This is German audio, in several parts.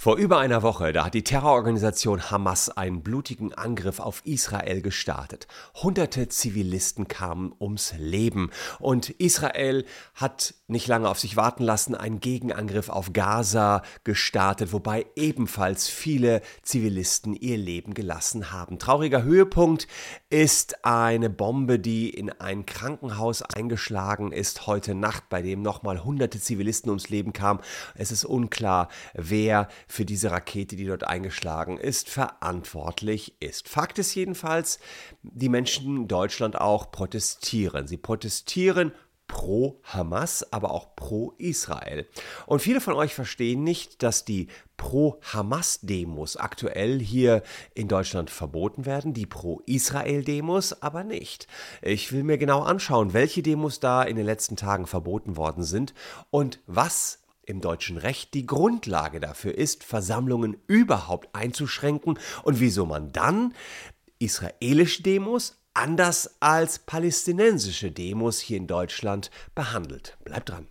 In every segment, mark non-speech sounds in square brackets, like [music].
Vor über einer Woche, da hat die Terrororganisation Hamas einen blutigen Angriff auf Israel gestartet. Hunderte Zivilisten kamen ums Leben und Israel hat nicht lange auf sich warten lassen, einen Gegenangriff auf Gaza gestartet, wobei ebenfalls viele Zivilisten ihr Leben gelassen haben. Trauriger Höhepunkt ist eine Bombe, die in ein Krankenhaus eingeschlagen ist heute Nacht, bei dem nochmal hunderte Zivilisten ums Leben kamen. Es ist unklar, wer für diese Rakete, die dort eingeschlagen ist, verantwortlich ist. Fakt ist jedenfalls, die Menschen in Deutschland auch protestieren. Sie protestieren pro Hamas, aber auch pro Israel. Und viele von euch verstehen nicht, dass die Pro-Hamas-Demos aktuell hier in Deutschland verboten werden, die Pro-Israel-Demos aber nicht. Ich will mir genau anschauen, welche Demos da in den letzten Tagen verboten worden sind und was im deutschen Recht die Grundlage dafür ist, Versammlungen überhaupt einzuschränken und wieso man dann israelische Demos anders als palästinensische Demos hier in Deutschland behandelt. Bleibt dran.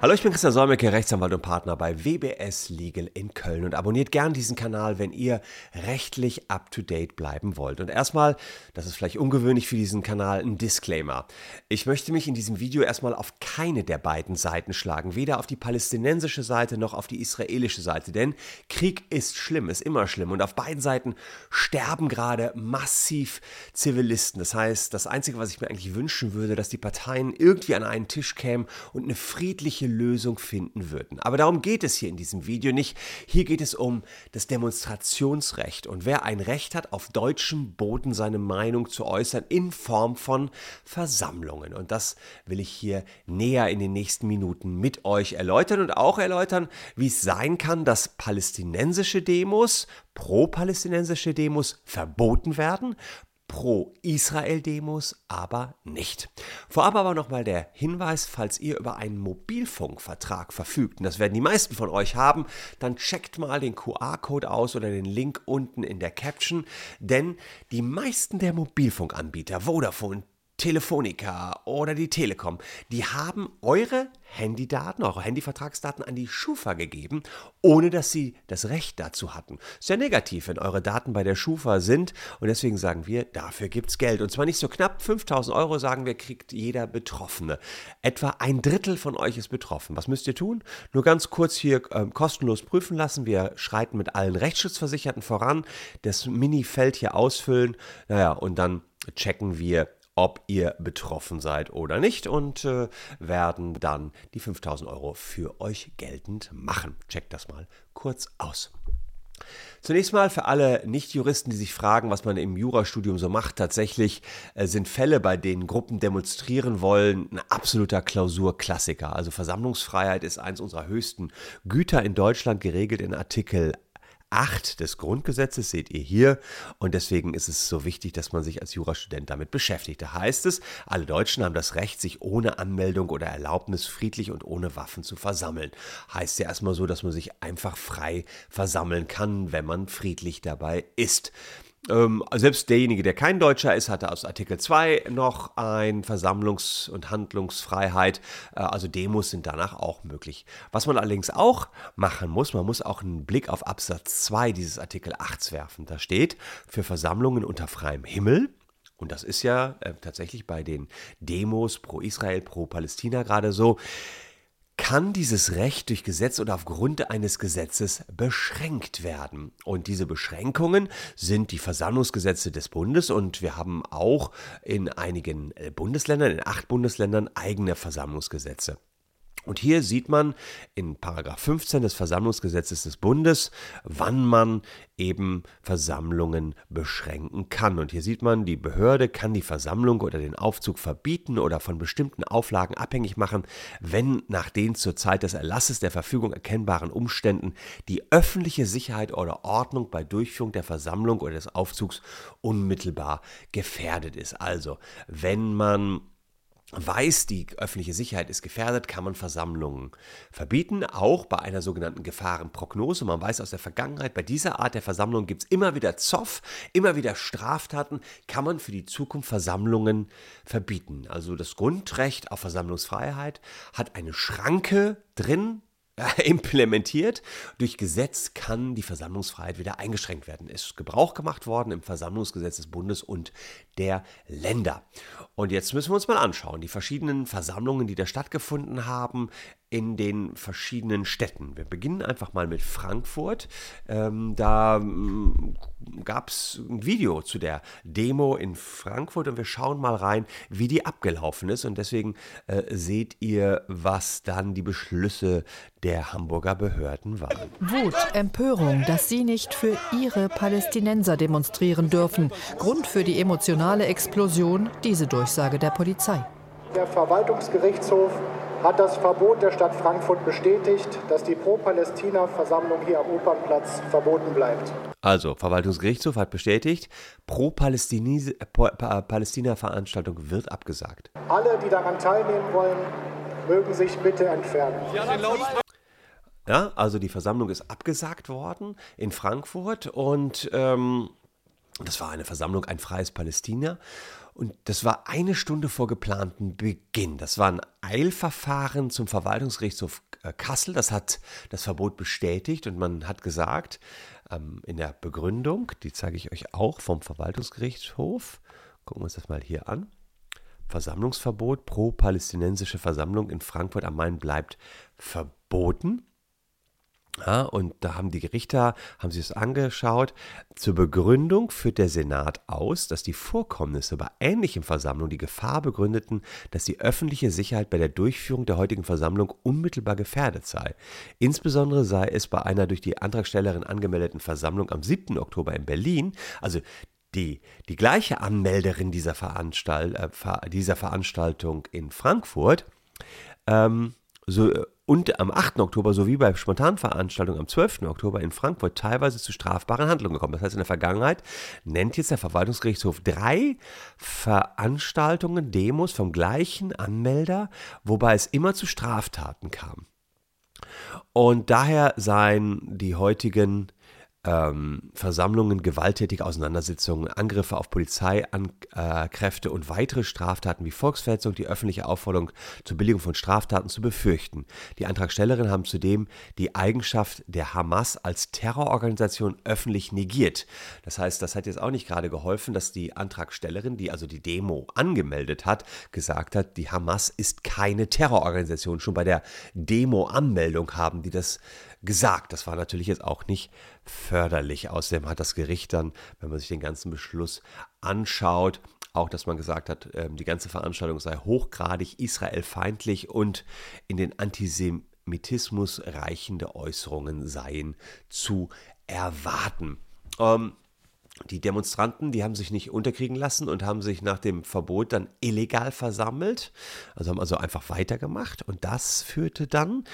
Hallo, ich bin Christian Solmecke, Rechtsanwalt und Partner bei WBS Legal in Köln und abonniert gern diesen Kanal, wenn ihr rechtlich up-to-date bleiben wollt. Und erstmal, das ist vielleicht ungewöhnlich für diesen Kanal, ein Disclaimer. Ich möchte mich in diesem Video erstmal auf keine der beiden Seiten schlagen, weder auf die palästinensische Seite noch auf die israelische Seite, denn Krieg ist schlimm, ist immer schlimm und auf beiden Seiten sterben gerade massiv Zivilisten. Das heißt, das Einzige, was ich mir eigentlich wünschen würde, dass die Parteien irgendwie an einen Tisch kämen und eine friedliche Lösung finden würden. Aber darum geht es hier in diesem Video nicht. Hier geht es um das Demonstrationsrecht und wer ein Recht hat, auf deutschem Boden seine Meinung zu äußern in Form von Versammlungen. Und das will ich hier näher in den nächsten Minuten mit euch erläutern und auch erläutern, wie es sein kann, dass palästinensische Demos, pro-palästinensische Demos verboten werden, Pro-Israel-Demos aber nicht. Vorab aber nochmal der Hinweis, falls ihr über einen Mobilfunkvertrag verfügt, und das werden die meisten von euch haben, dann checkt mal den QR-Code aus oder den Link unten in der Caption, denn die meisten der Mobilfunkanbieter, Vodafone, Telefonica oder die Telekom, die haben eure Handydaten, eure Handyvertragsdaten an die Schufa gegeben, ohne dass sie das Recht dazu hatten. Ist ja negativ, wenn eure Daten bei der Schufa sind und deswegen sagen wir, dafür gibt es Geld. Und zwar nicht so knapp, 5000 Euro sagen wir, kriegt jeder Betroffene. Etwa ein Drittel von euch ist betroffen. Was müsst ihr tun? Nur ganz kurz hier äh, kostenlos prüfen lassen. Wir schreiten mit allen Rechtsschutzversicherten voran, das Mini-Feld hier ausfüllen, naja, und dann checken wir, ob ihr betroffen seid oder nicht und äh, werden dann die 5000 Euro für euch geltend machen. Checkt das mal kurz aus. Zunächst mal für alle Nichtjuristen, die sich fragen, was man im Jurastudium so macht. Tatsächlich äh, sind Fälle, bei denen Gruppen demonstrieren wollen, ein absoluter Klausurklassiker. Also Versammlungsfreiheit ist eines unserer höchsten Güter in Deutschland, geregelt in Artikel 8 des Grundgesetzes, seht ihr hier. Und deswegen ist es so wichtig, dass man sich als Jurastudent damit beschäftigt. Da heißt es, alle Deutschen haben das Recht, sich ohne Anmeldung oder Erlaubnis friedlich und ohne Waffen zu versammeln. Heißt ja erstmal so, dass man sich einfach frei versammeln kann, wenn man friedlich dabei ist. Ähm, selbst derjenige, der kein Deutscher ist, hatte aus Artikel 2 noch ein Versammlungs- und Handlungsfreiheit. Äh, also Demos sind danach auch möglich. Was man allerdings auch machen muss, man muss auch einen Blick auf Absatz 2 dieses Artikel 8 werfen. Da steht, für Versammlungen unter freiem Himmel und das ist ja äh, tatsächlich bei den Demos pro Israel, pro Palästina gerade so kann dieses Recht durch Gesetz oder aufgrund eines Gesetzes beschränkt werden. Und diese Beschränkungen sind die Versammlungsgesetze des Bundes und wir haben auch in einigen äh, Bundesländern, in acht Bundesländern eigene Versammlungsgesetze. Und hier sieht man in Paragraph 15 des Versammlungsgesetzes des Bundes, wann man eben Versammlungen beschränken kann. Und hier sieht man, die Behörde kann die Versammlung oder den Aufzug verbieten oder von bestimmten Auflagen abhängig machen, wenn nach den zur Zeit des Erlasses der Verfügung erkennbaren Umständen die öffentliche Sicherheit oder Ordnung bei Durchführung der Versammlung oder des Aufzugs unmittelbar gefährdet ist. Also, wenn man weiß, die öffentliche Sicherheit ist gefährdet, kann man Versammlungen verbieten, auch bei einer sogenannten Gefahrenprognose. Man weiß aus der Vergangenheit, bei dieser Art der Versammlung gibt es immer wieder Zoff, immer wieder Straftaten, kann man für die Zukunft Versammlungen verbieten. Also das Grundrecht auf Versammlungsfreiheit hat eine Schranke drin, [laughs] implementiert. Durch Gesetz kann die Versammlungsfreiheit wieder eingeschränkt werden. Es ist Gebrauch gemacht worden im Versammlungsgesetz des Bundes und der Länder. Und jetzt müssen wir uns mal anschauen, die verschiedenen Versammlungen, die da stattgefunden haben in den verschiedenen Städten. Wir beginnen einfach mal mit Frankfurt. Ähm, da mm, gab es ein Video zu der Demo in Frankfurt und wir schauen mal rein, wie die abgelaufen ist. Und deswegen äh, seht ihr, was dann die Beschlüsse der Hamburger Behörden waren. Wut, Empörung, dass sie nicht für ihre Palästinenser demonstrieren dürfen. Grund für die emotionale Explosion, diese Durchsage der Polizei. Der Verwaltungsgerichtshof hat das Verbot der Stadt Frankfurt bestätigt, dass die Pro-Palästina-Versammlung hier am Opernplatz verboten bleibt. Also, Verwaltungsgerichtshof hat bestätigt, Pro-Palästina-Veranstaltung wird abgesagt. Alle, die daran teilnehmen wollen, mögen sich bitte entfernen. Ja, also die Versammlung ist abgesagt worden in Frankfurt und ähm, das war eine Versammlung, ein freies Palästina. Und das war eine Stunde vor geplantem Beginn. Das war ein Eilverfahren zum Verwaltungsgerichtshof äh, Kassel. Das hat das Verbot bestätigt und man hat gesagt, ähm, in der Begründung, die zeige ich euch auch vom Verwaltungsgerichtshof, gucken wir uns das mal hier an. Versammlungsverbot pro palästinensische Versammlung in Frankfurt am Main bleibt verboten. Ja, und da haben die Gerichter, haben sich das angeschaut. Zur Begründung führt der Senat aus, dass die Vorkommnisse bei ähnlichen Versammlungen die Gefahr begründeten, dass die öffentliche Sicherheit bei der Durchführung der heutigen Versammlung unmittelbar gefährdet sei. Insbesondere sei es bei einer durch die Antragstellerin angemeldeten Versammlung am 7. Oktober in Berlin, also die, die gleiche Anmelderin dieser, Veranstalt, äh, dieser Veranstaltung in Frankfurt, ähm, so, und am 8. Oktober sowie bei Spontanveranstaltungen am 12. Oktober in Frankfurt teilweise zu strafbaren Handlungen gekommen. Das heißt, in der Vergangenheit nennt jetzt der Verwaltungsgerichtshof drei Veranstaltungen, Demos vom gleichen Anmelder, wobei es immer zu Straftaten kam. Und daher seien die heutigen ähm, Versammlungen, gewalttätige Auseinandersetzungen, Angriffe auf Polizeikräfte und weitere Straftaten wie Volksverhetzung, die öffentliche Aufforderung zur Billigung von Straftaten zu befürchten. Die Antragstellerinnen haben zudem die Eigenschaft der Hamas als Terrororganisation öffentlich negiert. Das heißt, das hat jetzt auch nicht gerade geholfen, dass die Antragstellerin, die also die Demo angemeldet hat, gesagt hat, die Hamas ist keine Terrororganisation. Schon bei der Demo-Anmeldung haben die das gesagt. Das war natürlich jetzt auch nicht förderlich. Außerdem hat das Gericht dann, wenn man sich den ganzen Beschluss anschaut, auch, dass man gesagt hat, ähm, die ganze Veranstaltung sei hochgradig israelfeindlich und in den Antisemitismus reichende Äußerungen seien zu erwarten. Ähm, die Demonstranten, die haben sich nicht unterkriegen lassen und haben sich nach dem Verbot dann illegal versammelt, also haben also einfach weitergemacht und das führte dann,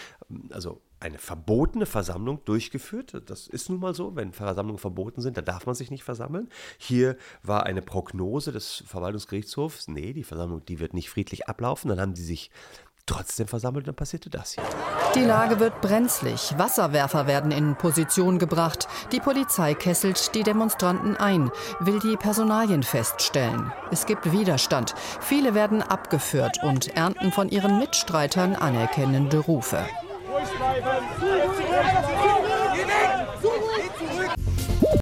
also eine verbotene Versammlung durchgeführt. Das ist nun mal so, wenn Versammlungen verboten sind, dann darf man sich nicht versammeln. Hier war eine Prognose des Verwaltungsgerichtshofs, nee, die Versammlung, die wird nicht friedlich ablaufen. Dann haben die sich trotzdem versammelt und dann passierte das hier. Die Lage wird brenzlig. Wasserwerfer werden in Position gebracht. Die Polizei kesselt die Demonstranten ein, will die Personalien feststellen. Es gibt Widerstand. Viele werden abgeführt und ernten von ihren Mitstreitern anerkennende Rufe.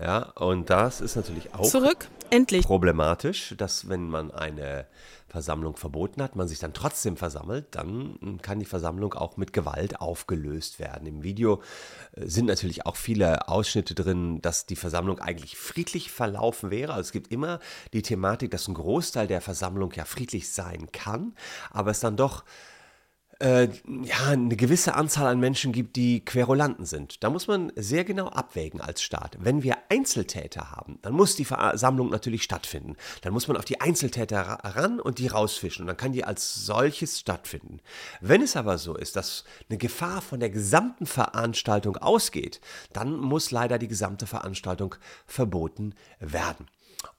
Ja, und das ist natürlich auch Zurück, endlich. problematisch, dass wenn man eine Versammlung verboten hat, man sich dann trotzdem versammelt, dann kann die Versammlung auch mit Gewalt aufgelöst werden. Im Video äh, sind natürlich auch viele Ausschnitte drin, dass die Versammlung eigentlich friedlich verlaufen wäre. Also es gibt immer die Thematik, dass ein Großteil der Versammlung ja friedlich sein kann, aber es dann doch äh, ja, eine gewisse Anzahl an Menschen gibt, die Querulanten sind. Da muss man sehr genau abwägen als Staat. Wenn wir Einzeltäter haben, dann muss die Versammlung natürlich stattfinden. Dann muss man auf die Einzeltäter ran und die rausfischen. Und dann kann die als solches stattfinden. Wenn es aber so ist, dass eine Gefahr von der gesamten Veranstaltung ausgeht, dann muss leider die gesamte Veranstaltung verboten werden.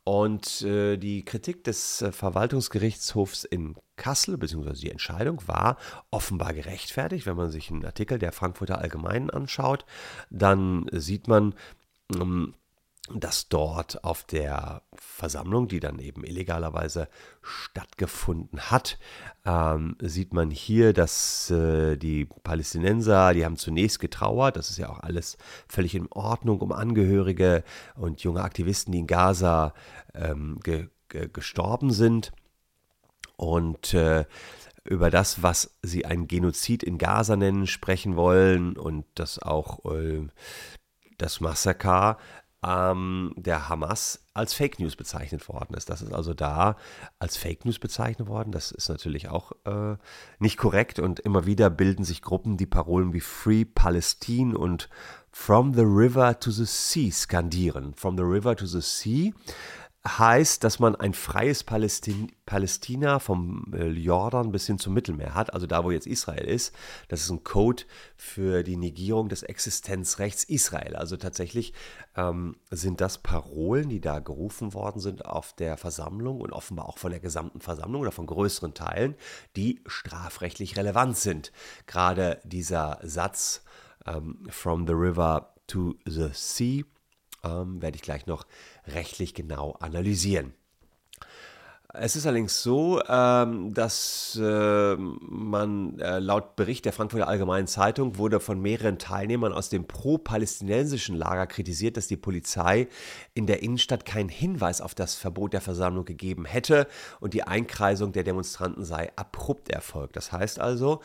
Und äh, die Kritik des äh, Verwaltungsgerichtshofs in Kassel, beziehungsweise die Entscheidung, war offenbar gerechtfertigt. Wenn man sich einen Artikel der Frankfurter Allgemeinen anschaut, dann sieht man, ähm, dass dort auf der Versammlung, die dann eben illegalerweise stattgefunden hat, ähm, sieht man hier, dass äh, die Palästinenser, die haben zunächst getrauert, das ist ja auch alles völlig in Ordnung, um Angehörige und junge Aktivisten, die in Gaza ähm, ge ge gestorben sind. Und äh, über das, was sie ein Genozid in Gaza nennen, sprechen wollen und das auch äh, das Massaker ähm, der Hamas als Fake News bezeichnet worden ist. Das ist also da als Fake News bezeichnet worden. Das ist natürlich auch äh, nicht korrekt und immer wieder bilden sich Gruppen, die Parolen wie Free Palestine und From the River to the Sea skandieren. From the River to the Sea heißt, dass man ein freies Palästin Palästina vom äh, Jordan bis hin zum Mittelmeer hat, also da, wo jetzt Israel ist. Das ist ein Code für die Negierung des Existenzrechts Israel. Also tatsächlich ähm, sind das Parolen, die da gerufen worden sind auf der Versammlung und offenbar auch von der gesamten Versammlung oder von größeren Teilen, die strafrechtlich relevant sind. Gerade dieser Satz ähm, From the River to the Sea ähm, werde ich gleich noch rechtlich genau analysieren. Es ist allerdings so, ähm, dass äh, man äh, laut Bericht der Frankfurter Allgemeinen Zeitung wurde von mehreren Teilnehmern aus dem pro-palästinensischen Lager kritisiert, dass die Polizei in der Innenstadt keinen Hinweis auf das Verbot der Versammlung gegeben hätte und die Einkreisung der Demonstranten sei abrupt erfolgt. Das heißt also,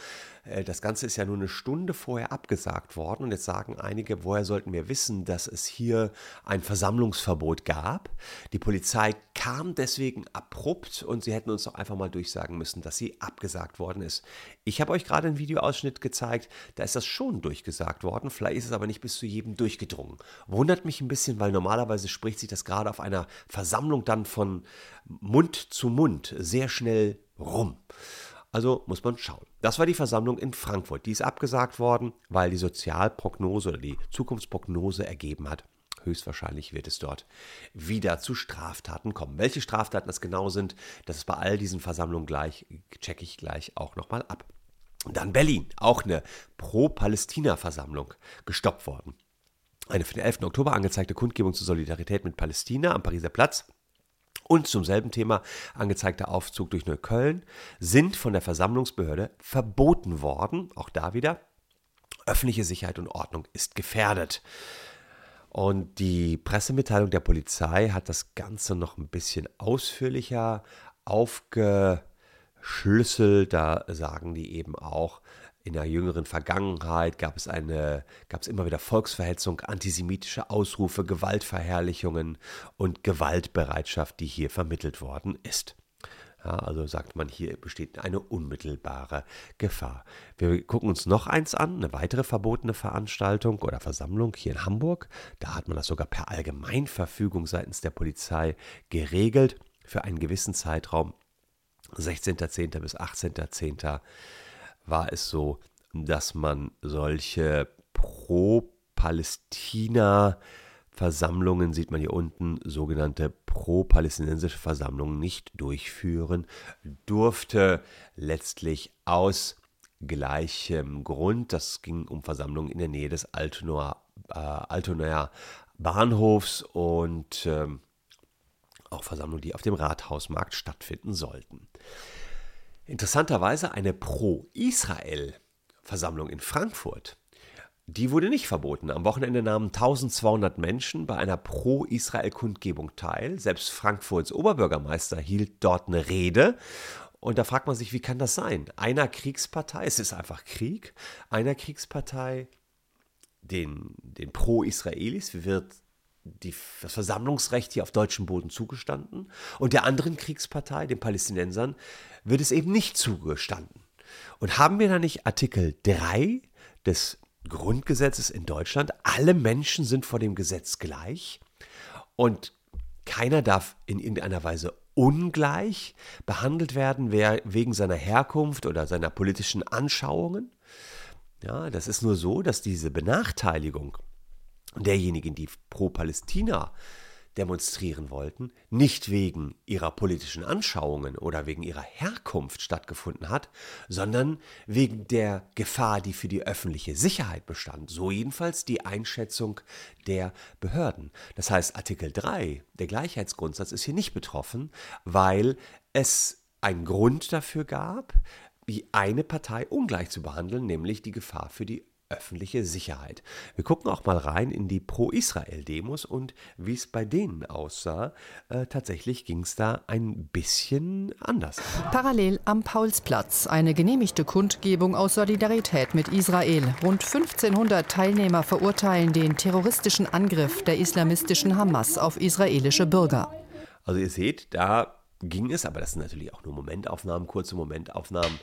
das Ganze ist ja nur eine Stunde vorher abgesagt worden und jetzt sagen einige, woher sollten wir wissen, dass es hier ein Versammlungsverbot gab? Die Polizei kam deswegen abrupt und sie hätten uns doch einfach mal durchsagen müssen, dass sie abgesagt worden ist. Ich habe euch gerade einen Videoausschnitt gezeigt, da ist das schon durchgesagt worden, vielleicht ist es aber nicht bis zu jedem durchgedrungen. Wundert mich ein bisschen, weil normalerweise spricht sich das gerade auf einer Versammlung dann von Mund zu Mund sehr schnell rum. Also muss man schauen. Das war die Versammlung in Frankfurt. Die ist abgesagt worden, weil die Sozialprognose oder die Zukunftsprognose ergeben hat. Höchstwahrscheinlich wird es dort wieder zu Straftaten kommen. Welche Straftaten das genau sind, das ist bei all diesen Versammlungen gleich, checke ich gleich auch nochmal ab. dann Berlin, auch eine Pro-Palästina-Versammlung gestoppt worden. Eine für den 11. Oktober angezeigte Kundgebung zur Solidarität mit Palästina am Pariser Platz und zum selben Thema angezeigter Aufzug durch Neukölln sind von der Versammlungsbehörde verboten worden. Auch da wieder, öffentliche Sicherheit und Ordnung ist gefährdet. Und die Pressemitteilung der Polizei hat das Ganze noch ein bisschen ausführlicher aufgeschlüsselt. Da sagen die eben auch, in der jüngeren Vergangenheit gab es eine, gab es immer wieder Volksverhetzung, antisemitische Ausrufe, Gewaltverherrlichungen und Gewaltbereitschaft, die hier vermittelt worden ist. Ja, also sagt man, hier besteht eine unmittelbare Gefahr. Wir gucken uns noch eins an, eine weitere verbotene Veranstaltung oder Versammlung hier in Hamburg. Da hat man das sogar per Allgemeinverfügung seitens der Polizei geregelt für einen gewissen Zeitraum, 16.10. bis 18.10 war es so, dass man solche Pro-Palästina Versammlungen, sieht man hier unten, sogenannte pro-palästinensische Versammlungen nicht durchführen durfte, letztlich aus gleichem Grund. Das ging um Versammlungen in der Nähe des Altonaer, äh, Altonaer Bahnhofs und äh, auch Versammlungen, die auf dem Rathausmarkt stattfinden sollten. Interessanterweise eine Pro-Israel-Versammlung in Frankfurt. Die wurde nicht verboten. Am Wochenende nahmen 1200 Menschen bei einer Pro-Israel-Kundgebung teil. Selbst Frankfurts Oberbürgermeister hielt dort eine Rede. Und da fragt man sich, wie kann das sein? Einer Kriegspartei, es ist einfach Krieg, einer Kriegspartei, den, den Pro-Israelis, wird die, das Versammlungsrecht hier auf deutschem Boden zugestanden und der anderen Kriegspartei, den Palästinensern, wird es eben nicht zugestanden. Und haben wir da nicht Artikel 3 des Grundgesetzes in Deutschland? Alle Menschen sind vor dem Gesetz gleich und keiner darf in irgendeiner Weise ungleich behandelt werden wegen seiner Herkunft oder seiner politischen Anschauungen. Ja, das ist nur so, dass diese Benachteiligung derjenigen, die pro Palästina demonstrieren wollten, nicht wegen ihrer politischen Anschauungen oder wegen ihrer Herkunft stattgefunden hat, sondern wegen der Gefahr, die für die öffentliche Sicherheit bestand. So jedenfalls die Einschätzung der Behörden. Das heißt, Artikel 3, der Gleichheitsgrundsatz, ist hier nicht betroffen, weil es einen Grund dafür gab, eine Partei ungleich zu behandeln, nämlich die Gefahr für die öffentliche Sicherheit. Wir gucken auch mal rein in die Pro-Israel-Demos und wie es bei denen aussah. Äh, tatsächlich ging es da ein bisschen anders. Parallel am Paulsplatz eine genehmigte Kundgebung aus Solidarität mit Israel. Rund 1500 Teilnehmer verurteilen den terroristischen Angriff der islamistischen Hamas auf israelische Bürger. Also ihr seht, da ging es, aber das sind natürlich auch nur Momentaufnahmen, kurze Momentaufnahmen,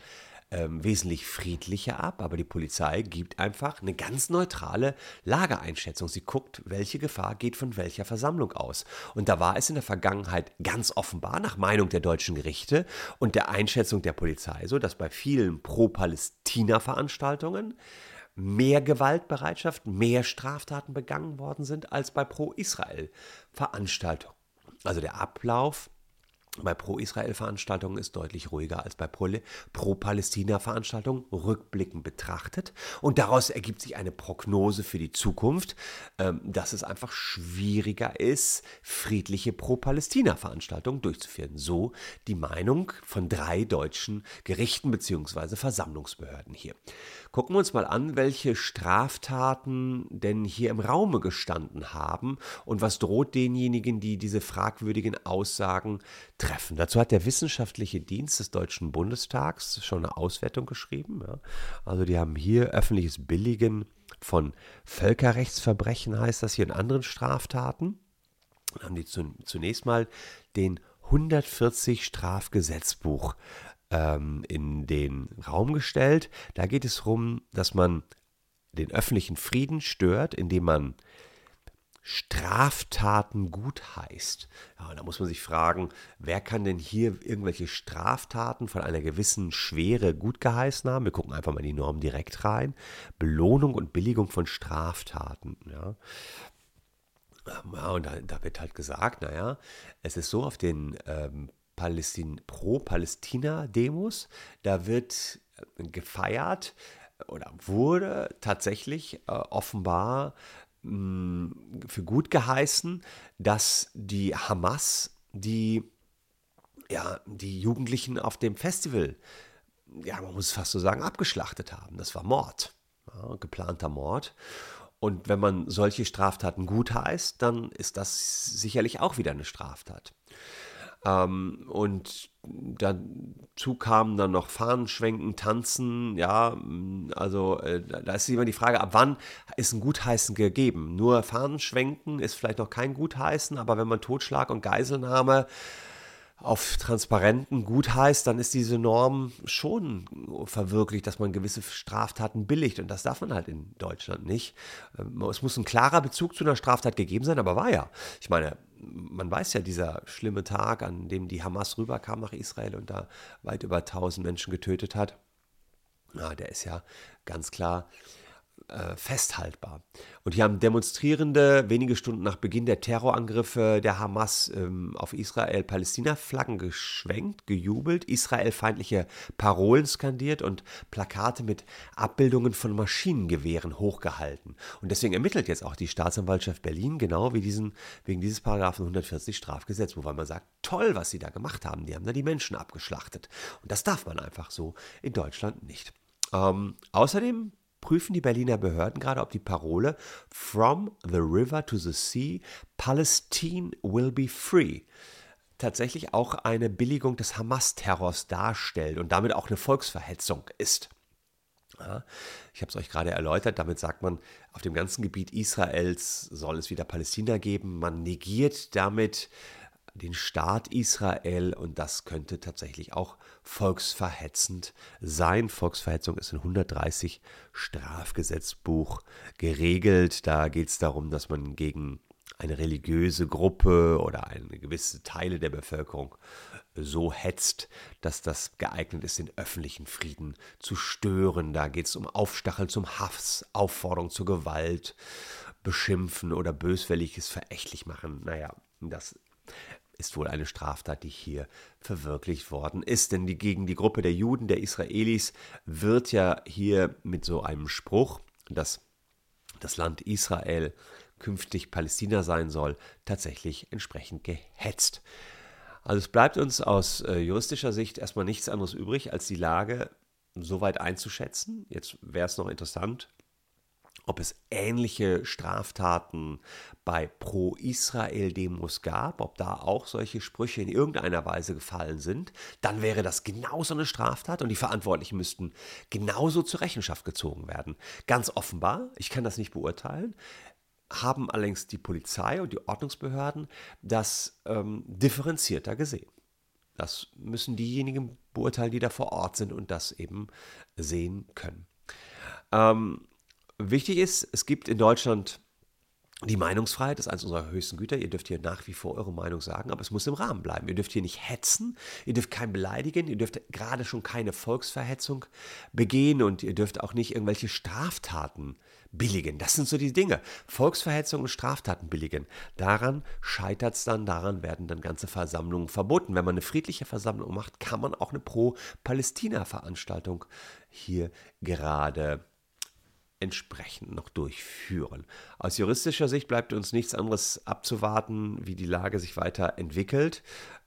ähm, wesentlich friedlicher ab, aber die Polizei gibt einfach eine ganz neutrale Lageeinschätzung. Sie guckt, welche Gefahr geht von welcher Versammlung aus. Und da war es in der Vergangenheit ganz offenbar, nach Meinung der deutschen Gerichte und der Einschätzung der Polizei, so dass bei vielen Pro-Palästina-Veranstaltungen mehr Gewaltbereitschaft, mehr Straftaten begangen worden sind als bei Pro-Israel-Veranstaltungen. Also der Ablauf bei Pro-Israel-Veranstaltungen ist deutlich ruhiger als bei Pro-Palästina-Veranstaltungen, rückblickend betrachtet. Und daraus ergibt sich eine Prognose für die Zukunft, ähm, dass es einfach schwieriger ist, friedliche Pro-Palästina-Veranstaltungen durchzuführen. So die Meinung von drei deutschen Gerichten bzw. Versammlungsbehörden hier. Gucken wir uns mal an, welche Straftaten denn hier im Raume gestanden haben und was droht denjenigen, die diese fragwürdigen Aussagen treffen. Dazu hat der Wissenschaftliche Dienst des Deutschen Bundestags schon eine Auswertung geschrieben. Ja. Also die haben hier öffentliches Billigen von Völkerrechtsverbrechen, heißt das hier, in anderen Straftaten. Dann haben die zunächst mal den 140 Strafgesetzbuch ähm, in den Raum gestellt. Da geht es darum, dass man den öffentlichen Frieden stört, indem man Straftaten gutheißt. Ja, da muss man sich fragen, wer kann denn hier irgendwelche Straftaten von einer gewissen Schwere gutgeheißen haben? Wir gucken einfach mal in die Norm direkt rein. Belohnung und Billigung von Straftaten. Ja. Ja, und da, da, wird halt gesagt, naja, es ist so auf den ähm, Palästin Pro-Palästina-Demos. Da wird äh, gefeiert oder wurde tatsächlich äh, offenbar für gut geheißen, dass die Hamas die, ja, die Jugendlichen auf dem Festival, ja, man muss fast so sagen, abgeschlachtet haben. Das war Mord, ja, geplanter Mord. Und wenn man solche Straftaten gut heißt, dann ist das sicherlich auch wieder eine Straftat. Ähm, und dazu kamen dann noch Fahnenschwenken, Tanzen, ja, also äh, da ist immer die Frage, ab wann ist ein Gutheißen gegeben? Nur Fahnenschwenken ist vielleicht noch kein Gutheißen, aber wenn man Totschlag und Geiselnahme auf Transparenten gut heißt, dann ist diese Norm schon verwirklicht, dass man gewisse Straftaten billigt. Und das darf man halt in Deutschland nicht. Ähm, es muss ein klarer Bezug zu einer Straftat gegeben sein, aber war ja. Ich meine, man weiß ja, dieser schlimme Tag, an dem die Hamas rüberkam nach Israel und da weit über 1000 Menschen getötet hat, na, der ist ja ganz klar äh, festhaltbar. Und hier haben Demonstrierende wenige Stunden nach Beginn der Terrorangriffe der Hamas ähm, auf Israel Palästina-Flaggen geschwenkt, gejubelt, israelfeindliche Parolen skandiert und Plakate mit Abbildungen von Maschinengewehren hochgehalten. Und deswegen ermittelt jetzt auch die Staatsanwaltschaft Berlin genau wie diesen, wegen dieses Paragraphen 140 Strafgesetz, wobei man sagt, toll, was sie da gemacht haben. Die haben da die Menschen abgeschlachtet. Und das darf man einfach so in Deutschland nicht. Ähm, außerdem prüfen die Berliner Behörden gerade, ob die Parole From the River to the Sea, Palestine will be free tatsächlich auch eine Billigung des Hamas-Terrors darstellt und damit auch eine Volksverhetzung ist. Ja, ich habe es euch gerade erläutert, damit sagt man, auf dem ganzen Gebiet Israels soll es wieder Palästina geben. Man negiert damit den Staat Israel und das könnte tatsächlich auch volksverhetzend sein. Volksverhetzung ist in 130 Strafgesetzbuch geregelt. Da geht es darum, dass man gegen eine religiöse Gruppe oder eine gewisse Teile der Bevölkerung so hetzt, dass das geeignet ist, den öffentlichen Frieden zu stören. Da geht es um Aufstacheln zum Hass, Aufforderung zur Gewalt, Beschimpfen oder böswilliges verächtlich machen. Naja, Das ist wohl eine Straftat, die hier verwirklicht worden ist. Denn die, gegen die Gruppe der Juden, der Israelis, wird ja hier mit so einem Spruch, dass das Land Israel künftig Palästina sein soll, tatsächlich entsprechend gehetzt. Also es bleibt uns aus äh, juristischer Sicht erstmal nichts anderes übrig, als die Lage so weit einzuschätzen. Jetzt wäre es noch interessant, ob es ähnliche Straftaten bei Pro-Israel-Demos gab, ob da auch solche Sprüche in irgendeiner Weise gefallen sind, dann wäre das genauso eine Straftat und die Verantwortlichen müssten genauso zur Rechenschaft gezogen werden. Ganz offenbar, ich kann das nicht beurteilen, haben allerdings die Polizei und die Ordnungsbehörden das ähm, differenzierter gesehen. Das müssen diejenigen beurteilen, die da vor Ort sind und das eben sehen können. Ähm, wichtig ist, es gibt in Deutschland die Meinungsfreiheit ist eines unserer höchsten Güter. Ihr dürft hier nach wie vor eure Meinung sagen, aber es muss im Rahmen bleiben. Ihr dürft hier nicht hetzen, ihr dürft keinen beleidigen, ihr dürft gerade schon keine Volksverhetzung begehen und ihr dürft auch nicht irgendwelche Straftaten billigen. Das sind so die Dinge. Volksverhetzung und Straftaten billigen. Daran scheitert es dann, daran werden dann ganze Versammlungen verboten. Wenn man eine friedliche Versammlung macht, kann man auch eine Pro-Palästina-Veranstaltung hier gerade entsprechend noch durchführen. Aus juristischer Sicht bleibt uns nichts anderes abzuwarten, wie die Lage sich weiter entwickelt.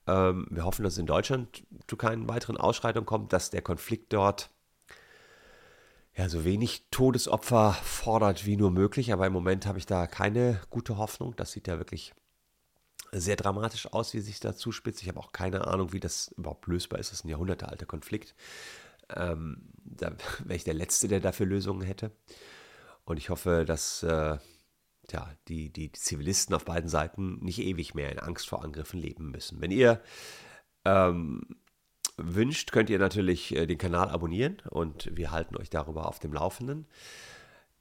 Ähm, wir hoffen, dass es in Deutschland zu keinen weiteren Ausschreitungen kommt, dass der Konflikt dort ja, so wenig Todesopfer fordert wie nur möglich. Aber im Moment habe ich da keine gute Hoffnung. Das sieht ja wirklich sehr dramatisch aus, wie sich da zuspitzt. Ich habe auch keine Ahnung, wie das überhaupt lösbar ist. Das ist ein jahrhundertealter Konflikt. Ähm, da [laughs] wäre ich der Letzte, der dafür Lösungen hätte. Und ich hoffe, dass äh, ja, die, die Zivilisten auf beiden Seiten nicht ewig mehr in Angst vor Angriffen leben müssen. Wenn ihr ähm, wünscht, könnt ihr natürlich äh, den Kanal abonnieren und wir halten euch darüber auf dem Laufenden.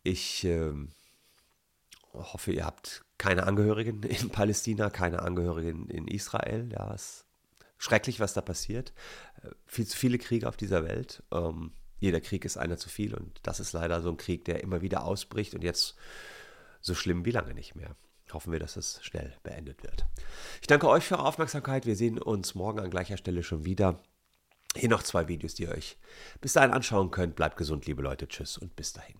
Ich äh, hoffe, ihr habt keine Angehörigen in Palästina, keine Angehörigen in Israel. Ja, es schrecklich, was da passiert. Äh, viel zu viele Kriege auf dieser Welt. Ähm, jeder Krieg ist einer zu viel und das ist leider so ein Krieg, der immer wieder ausbricht und jetzt so schlimm wie lange nicht mehr. Hoffen wir, dass es schnell beendet wird. Ich danke euch für eure Aufmerksamkeit. Wir sehen uns morgen an gleicher Stelle schon wieder. Hier noch zwei Videos, die ihr euch bis dahin anschauen könnt. Bleibt gesund, liebe Leute. Tschüss und bis dahin.